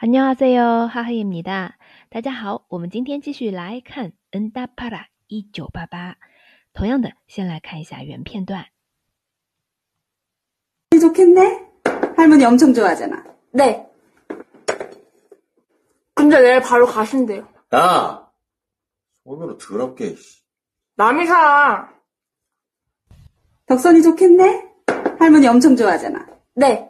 안녕하세요，哈哈입니다。大家好，我们今天继续来看《恩达帕拉一九八八》。同样的，先来看一下原片段。 좋겠네? 할머니 엄청 좋아하잖아. 네. 근데 내일 바로 가신대요. 야! 손으로 더럽게, 씨. 남이 사. 덕선이 좋겠네? 할머니 엄청 좋아하잖아. 네.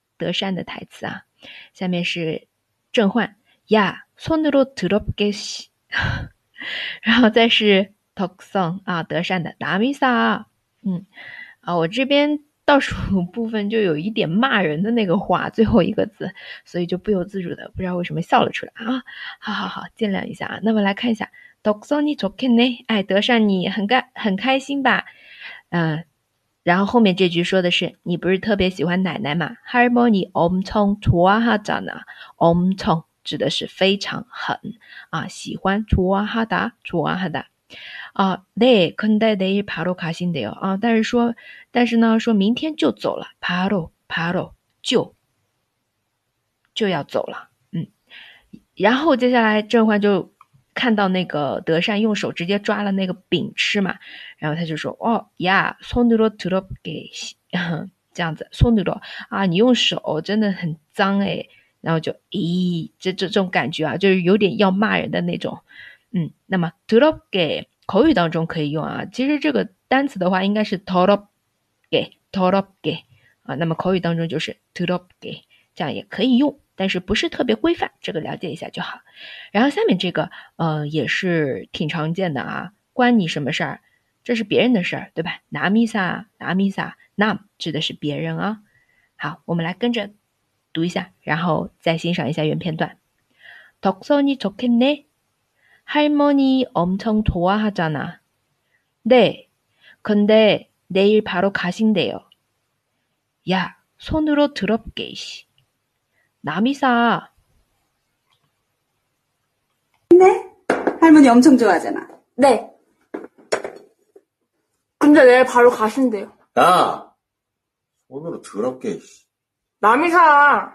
德善的台词啊。下面是郑焕야손으로더럽게 씨。 然后再是덕선啊，德善的남이사。 嗯，啊，我这边倒数部分就有一点骂人的那个话，最后一个字，所以就不由自主的不知道为什么笑了出来啊。好好好，见谅一下啊。那么来看一下덕선이좋겠네， 哎，德善你很开很开心吧？嗯、 然后后面这句说的是你不是特别喜欢奶奶嘛？할머니엄청좋아하잖아，엄청指的是非常很啊，喜欢좋아하다좋아하다。啊，네근데내일바로가신대요啊，但是说，但是呢，说明天就走了，바로바로就就要走了，嗯，然后接下来郑焕就 看到那个德善用手直接抓了那个饼吃嘛，然后他就说，哦呀，손으로들어게这样子，손으로啊，你用手真的很脏诶，然后就咦，这这这种感觉啊，就是有点要骂人的那种，嗯，那么들어게口语当中可以用啊，其实这个单词的话应该是더럽게 더럽게啊，那么口语当中就是더럽게这样也可以用， 但是不是特别规范，这个了解一下就好。然后下面这个呃也是挺常见的啊，关你什么事儿？这是别人的事儿，对吧？남이사남이사남指的是别人啊。好，我们来跟着读一下，然后再欣赏一下原片段。덕선이좋겠네 할머니 엄청 좋아하잖아. 네, 근데 내일 바로 가신대요. 야, 손으로 더럽게, 씨. 남이 사. 할머니 엄청 좋아하잖아. 네. 근데 내일 바로 가신대요. 야! 손으로 더럽게, 씨. 남이 사.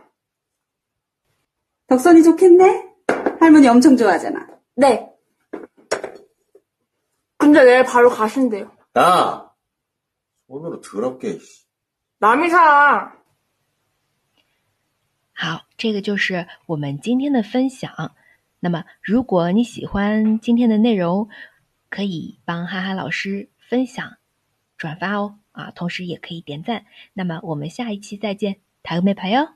덕선이 좋겠네? 할머니 엄청 좋아하잖아. 네. 근데 내일 바로 가신대요. 야! 손으로 더럽게, 씨. 남이 사. 这个就是我们今天的分享。那么，如果你喜欢今天的内容，可以帮哈哈老师分享、转发哦，啊，同时也可以点赞。那么，我们下一期再见，塔个妹牌哟。